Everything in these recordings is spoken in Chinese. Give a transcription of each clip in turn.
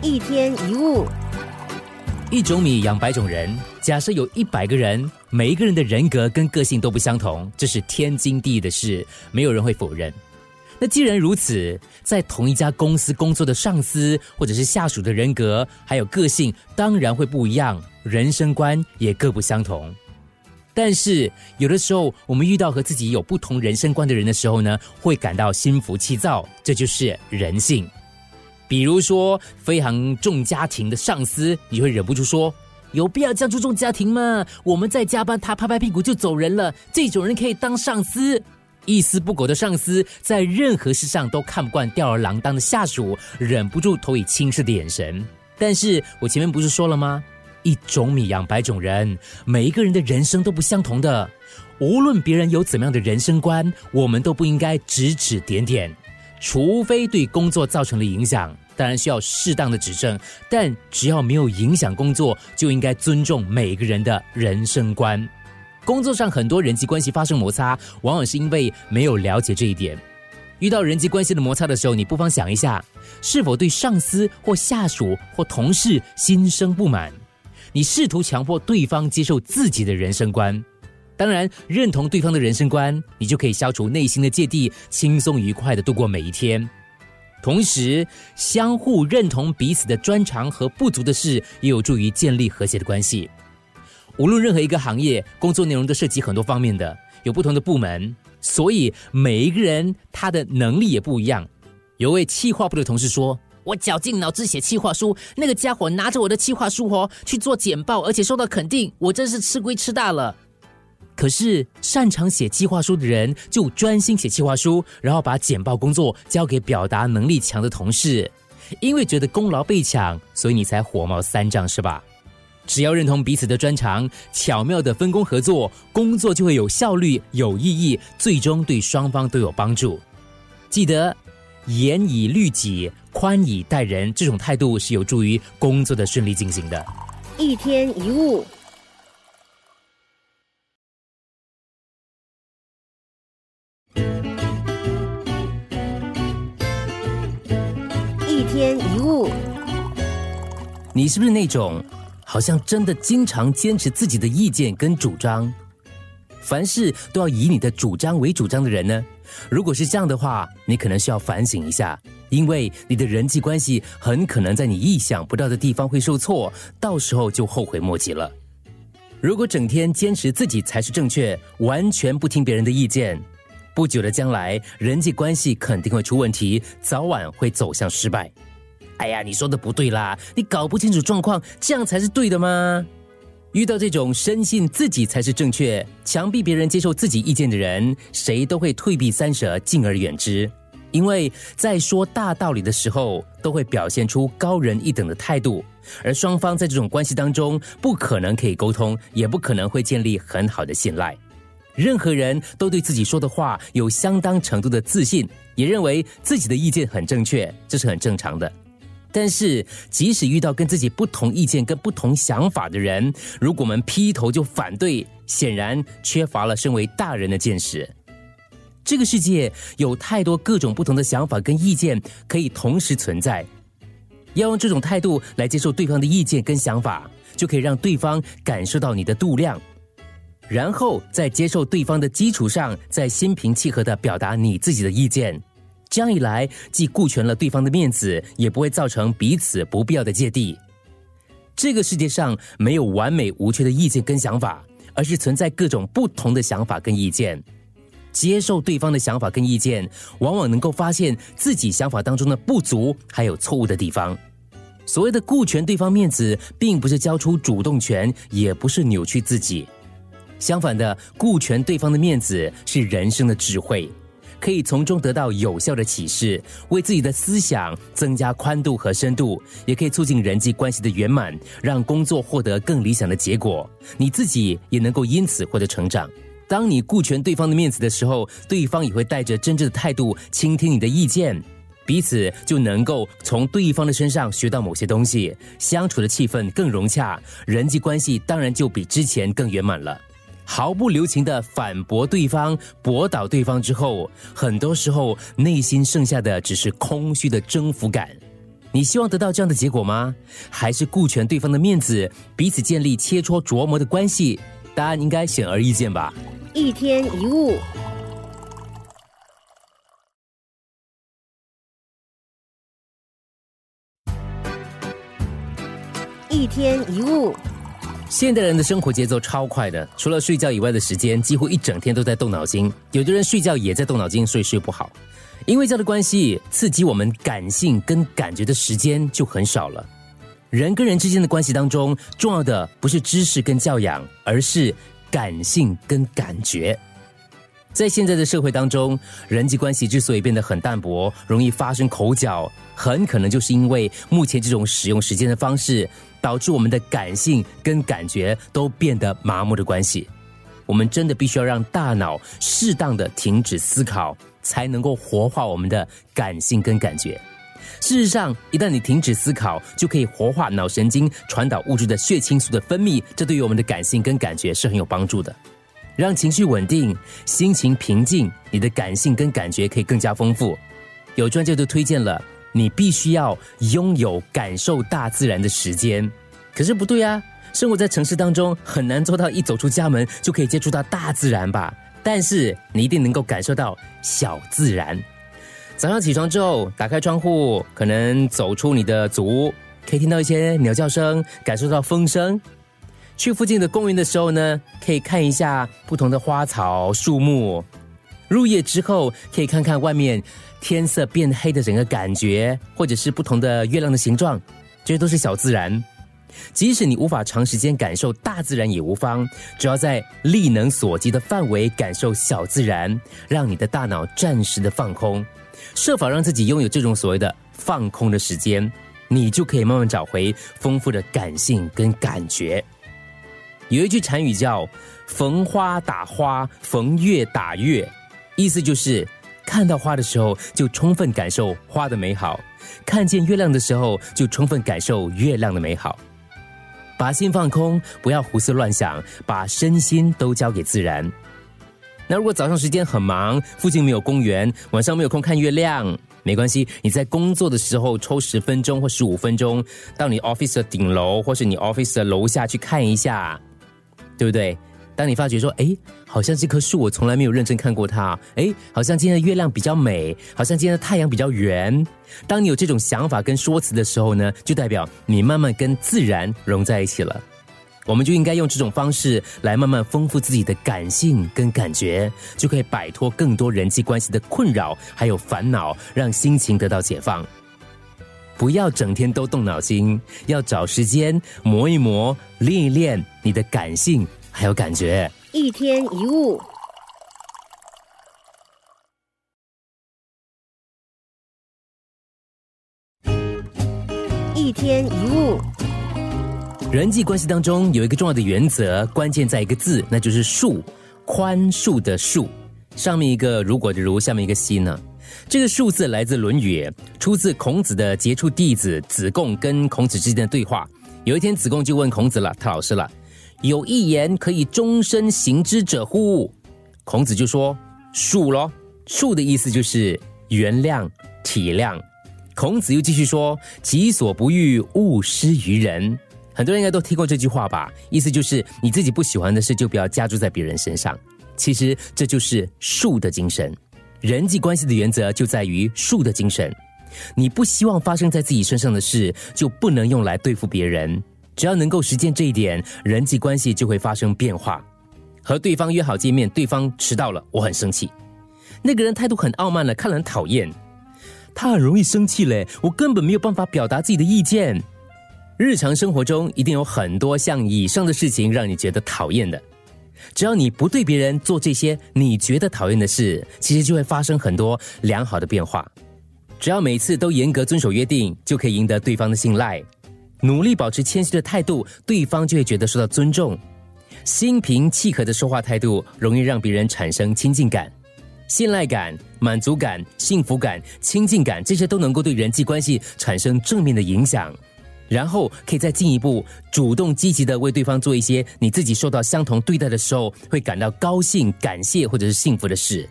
一天一物，一种米养百种人。假设有一百个人，每一个人的人格跟个性都不相同，这是天经地义的事，没有人会否认。那既然如此，在同一家公司工作的上司或者是下属的人格还有个性，当然会不一样，人生观也各不相同。但是有的时候，我们遇到和自己有不同人生观的人的时候呢，会感到心浮气躁，这就是人性。比如说，非常重家庭的上司，你会忍不住说：“有必要这样注重家庭吗？我们在加班，他拍拍屁股就走人了。这种人可以当上司。”一丝不苟的上司，在任何事上都看不惯吊儿郎当的下属，忍不住投以轻视的眼神。但是我前面不是说了吗？一种米养百种人，每一个人的人生都不相同的。无论别人有怎么样的人生观，我们都不应该指指点点，除非对工作造成了影响，当然需要适当的指正。但只要没有影响工作，就应该尊重每个人的人生观。工作上很多人际关系发生摩擦，往往是因为没有了解这一点。遇到人际关系的摩擦的时候，你不妨想一下，是否对上司或下属或同事心生不满？你试图强迫对方接受自己的人生观，当然认同对方的人生观，你就可以消除内心的芥蒂，轻松愉快的度过每一天。同时，相互认同彼此的专长和不足的事，也有助于建立和谐的关系。无论任何一个行业，工作内容都涉及很多方面的，有不同的部门，所以每一个人他的能力也不一样。有位企划部的同事说。我绞尽脑汁写企划书，那个家伙拿着我的企划书哦去做简报，而且受到肯定，我真是吃亏吃大了。可是擅长写计划书的人就专心写计划书，然后把简报工作交给表达能力强的同事，因为觉得功劳被抢，所以你才火冒三丈是吧？只要认同彼此的专长，巧妙的分工合作，工作就会有效率、有意义，最终对双方都有帮助。记得严以律己。宽以待人，这种态度是有助于工作的顺利进行的。一天一物，一天一物。你是不是那种好像真的经常坚持自己的意见跟主张，凡事都要以你的主张为主张的人呢？如果是这样的话，你可能需要反省一下。因为你的人际关系很可能在你意想不到的地方会受挫，到时候就后悔莫及了。如果整天坚持自己才是正确，完全不听别人的意见，不久的将来人际关系肯定会出问题，早晚会走向失败。哎呀，你说的不对啦，你搞不清楚状况，这样才是对的吗？遇到这种深信自己才是正确、强逼别人接受自己意见的人，谁都会退避三舍，敬而远之。因为在说大道理的时候，都会表现出高人一等的态度，而双方在这种关系当中，不可能可以沟通，也不可能会建立很好的信赖。任何人都对自己说的话有相当程度的自信，也认为自己的意见很正确，这是很正常的。但是，即使遇到跟自己不同意见、跟不同想法的人，如果我们劈头就反对，显然缺乏了身为大人的见识。这个世界有太多各种不同的想法跟意见可以同时存在，要用这种态度来接受对方的意见跟想法，就可以让对方感受到你的度量，然后在接受对方的基础上，再心平气和的表达你自己的意见。这样一来，既顾全了对方的面子，也不会造成彼此不必要的芥蒂。这个世界上没有完美无缺的意见跟想法，而是存在各种不同的想法跟意见。接受对方的想法跟意见，往往能够发现自己想法当中的不足，还有错误的地方。所谓的顾全对方面子，并不是交出主动权，也不是扭曲自己。相反的，顾全对方的面子是人生的智慧，可以从中得到有效的启示，为自己的思想增加宽度和深度，也可以促进人际关系的圆满，让工作获得更理想的结果。你自己也能够因此获得成长。当你顾全对方的面子的时候，对方也会带着真正的态度倾听你的意见，彼此就能够从对方的身上学到某些东西，相处的气氛更融洽，人际关系当然就比之前更圆满了。毫不留情的反驳对方、驳倒对方之后，很多时候内心剩下的只是空虚的征服感。你希望得到这样的结果吗？还是顾全对方的面子，彼此建立切磋琢磨的关系？答案应该显而易见吧。一天一物，一天一物，现代人的生活节奏超快的，除了睡觉以外的时间，几乎一整天都在动脑筋。有的人睡觉也在动脑筋，所以睡不好。因为这样的关系，刺激我们感性跟感觉的时间就很少了。人跟人之间的关系当中，重要的不是知识跟教养，而是感性跟感觉。在现在的社会当中，人际关系之所以变得很淡薄，容易发生口角，很可能就是因为目前这种使用时间的方式，导致我们的感性跟感觉都变得麻木的关系。我们真的必须要让大脑适当的停止思考，才能够活化我们的感性跟感觉。事实上，一旦你停止思考，就可以活化脑神经传导物质的血清素的分泌，这对于我们的感性跟感觉是很有帮助的。让情绪稳定，心情平静，你的感性跟感觉可以更加丰富。有专家都推荐了，你必须要拥有感受大自然的时间。可是不对啊，生活在城市当中，很难做到一走出家门就可以接触到大自然吧？但是你一定能够感受到小自然。早上起床之后，打开窗户，可能走出你的祖屋，可以听到一些鸟叫声，感受到风声。去附近的公园的时候呢，可以看一下不同的花草树木。入夜之后，可以看看外面天色变黑的整个感觉，或者是不同的月亮的形状，这些都是小自然。即使你无法长时间感受大自然也无妨，只要在力能所及的范围感受小自然，让你的大脑暂时的放空，设法让自己拥有这种所谓的放空的时间，你就可以慢慢找回丰富的感性跟感觉。有一句禅语叫“逢花打花，逢月打月”，意思就是看到花的时候就充分感受花的美好，看见月亮的时候就充分感受月亮的美好。把心放空，不要胡思乱想，把身心都交给自然。那如果早上时间很忙，附近没有公园，晚上没有空看月亮，没关系，你在工作的时候抽十分钟或十五分钟，到你 office 的顶楼或是你 office 的楼下去看一下。对不对？当你发觉说，哎，好像这棵树我从来没有认真看过它，哎，好像今天的月亮比较美，好像今天的太阳比较圆。当你有这种想法跟说辞的时候呢，就代表你慢慢跟自然融在一起了。我们就应该用这种方式来慢慢丰富自己的感性跟感觉，就可以摆脱更多人际关系的困扰还有烦恼，让心情得到解放。不要整天都动脑筋，要找时间磨一磨、练一练你的感性还有感觉。一天一物，一天一物，人际关系当中有一个重要的原则，关键在一个字，那就是“恕”，宽恕的“恕”，上面一个“如果”的“如”，下面一个“心”呢。这个数字来自《论语》，出自孔子的杰出弟子子贡跟孔子之间的对话。有一天，子贡就问孔子了，他老师了：“有一言可以终身行之者乎？”孔子就说：“恕咯。”恕的意思就是原谅、体谅。孔子又继续说：“己所不欲，勿施于人。”很多人应该都听过这句话吧？意思就是你自己不喜欢的事，就不要加注在别人身上。其实这就是恕的精神。人际关系的原则就在于术的精神。你不希望发生在自己身上的事，就不能用来对付别人。只要能够实践这一点，人际关系就会发生变化。和对方约好见面，对方迟到了，我很生气。那个人态度很傲慢了，看了很讨厌。他很容易生气嘞，我根本没有办法表达自己的意见。日常生活中一定有很多像以上的事情让你觉得讨厌的。只要你不对别人做这些你觉得讨厌的事，其实就会发生很多良好的变化。只要每次都严格遵守约定，就可以赢得对方的信赖。努力保持谦虚的态度，对方就会觉得受到尊重。心平气和的说话态度，容易让别人产生亲近感、信赖感、满足感、幸福感、亲近感，这些都能够对人际关系产生正面的影响。然后可以再进一步主动积极的为对方做一些你自己受到相同对待的时候会感到高兴、感谢或者是幸福的事。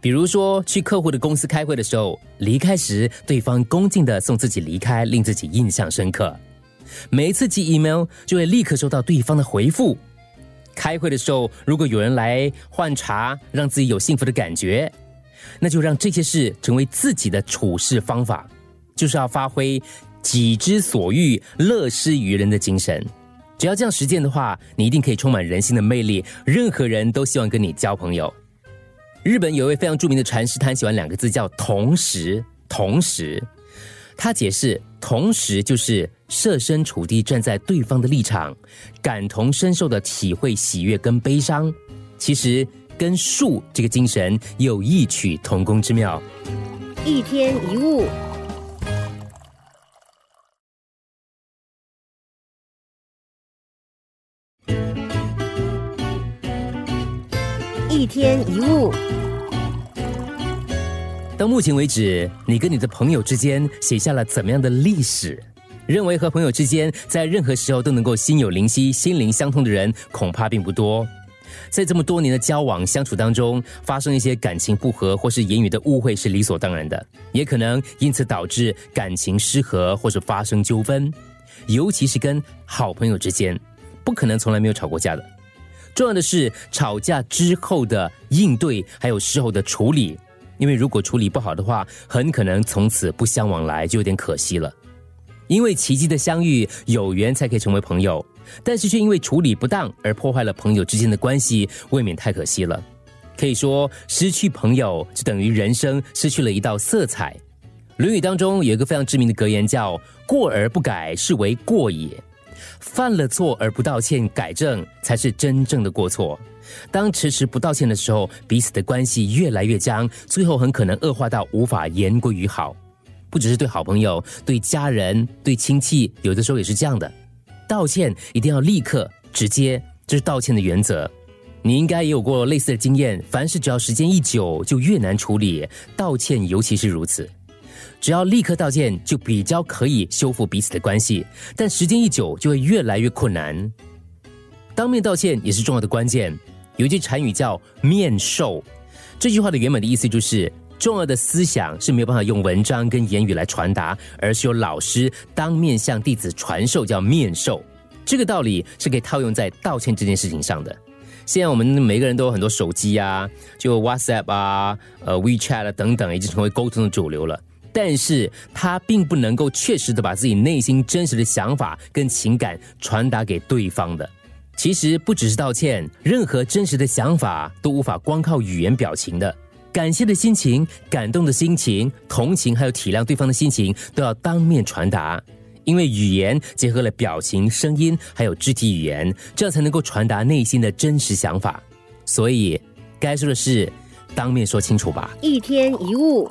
比如说去客户的公司开会的时候，离开时对方恭敬的送自己离开，令自己印象深刻。每一次寄 email 就会立刻收到对方的回复。开会的时候，如果有人来换茶，让自己有幸福的感觉，那就让这些事成为自己的处事方法，就是要发挥己之所欲，乐施于人的精神。只要这样实践的话，你一定可以充满人性的魅力，任何人都希望跟你交朋友。日本有一位非常著名的禅师，他喜欢两个字叫“同时”。同时，他解释“同时”就是设身处地站在对方的立场，感同身受的体会喜悦跟悲伤。其实跟树这个精神有异曲同工之妙。一天一物。一天一物。到目前为止，你跟你的朋友之间写下了怎么样的历史？认为和朋友之间在任何时候都能够心有灵犀、心灵相通的人，恐怕并不多。在这么多年的交往相处当中，发生一些感情不和或是言语的误会是理所当然的，也可能因此导致感情失和或是发生纠纷。尤其是跟好朋友之间，不可能从来没有吵过架的。重要的是吵架之后的应对，还有事后的处理。因为如果处理不好的话，很可能从此不相往来，就有点可惜了。因为奇迹的相遇，有缘才可以成为朋友，但是却因为处理不当而破坏了朋友之间的关系，未免太可惜了。可以说，失去朋友就等于人生失去了一道色彩。《论语》当中有一个非常知名的格言，叫“过而不改，是为过也”。犯了错而不道歉改正，才是真正的过错。当迟迟不道歉的时候，彼此的关系越来越僵，最后很可能恶化到无法言归于好。不只是对好朋友，对家人、对亲戚，有的时候也是这样的。道歉一定要立刻、直接，这是道歉的原则。你应该也有过类似的经验，凡事只要时间一久，就越难处理。道歉尤其是如此。只要立刻道歉，就比较可以修复彼此的关系，但时间一久，就会越来越困难。当面道歉也是重要的关键。有一句禅语叫“面授”，这句话的原本的意思就是，重要的思想是没有办法用文章跟言语来传达，而是由老师当面向弟子传授，叫面授。这个道理是可以套用在道歉这件事情上的。现在我们每个人都有很多手机啊，就 WhatsApp 啊、呃 WeChat 啊等等，已经成为沟通的主流了。但是他并不能够确实的把自己内心真实的想法跟情感传达给对方的。其实不只是道歉，任何真实的想法都无法光靠语言表情的。感谢的心情、感动的心情、同情还有体谅对方的心情，都要当面传达。因为语言结合了表情、声音还有肢体语言，这样才能够传达内心的真实想法。所以，该说的事，当面说清楚吧。一天一物。